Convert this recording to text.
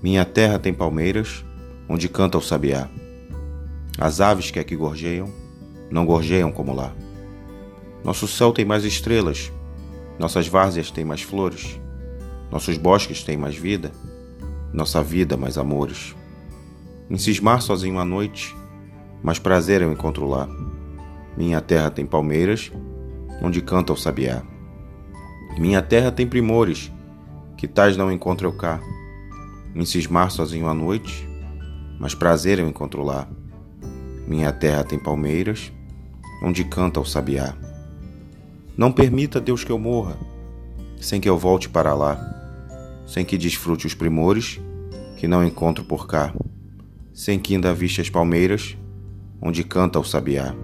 Minha terra tem palmeiras, onde canta o sabiá. As aves que aqui gorjeiam, não gorjeiam como lá. Nosso céu tem mais estrelas, nossas várzeas têm mais flores, nossos bosques têm mais vida, nossa vida mais amores. Em cismar sozinho à noite, mais prazer eu encontro lá. Minha terra tem palmeiras, onde canta o sabiá. Minha terra tem primores, que tais não encontro eu cá. Em cismar sozinho à noite, mas prazer eu encontro lá. Minha terra tem palmeiras, onde canta o sabiá. Não permita, Deus, que eu morra, sem que eu volte para lá, sem que desfrute os primores que não encontro por cá, sem que ainda viste as palmeiras, onde canta o sabiá.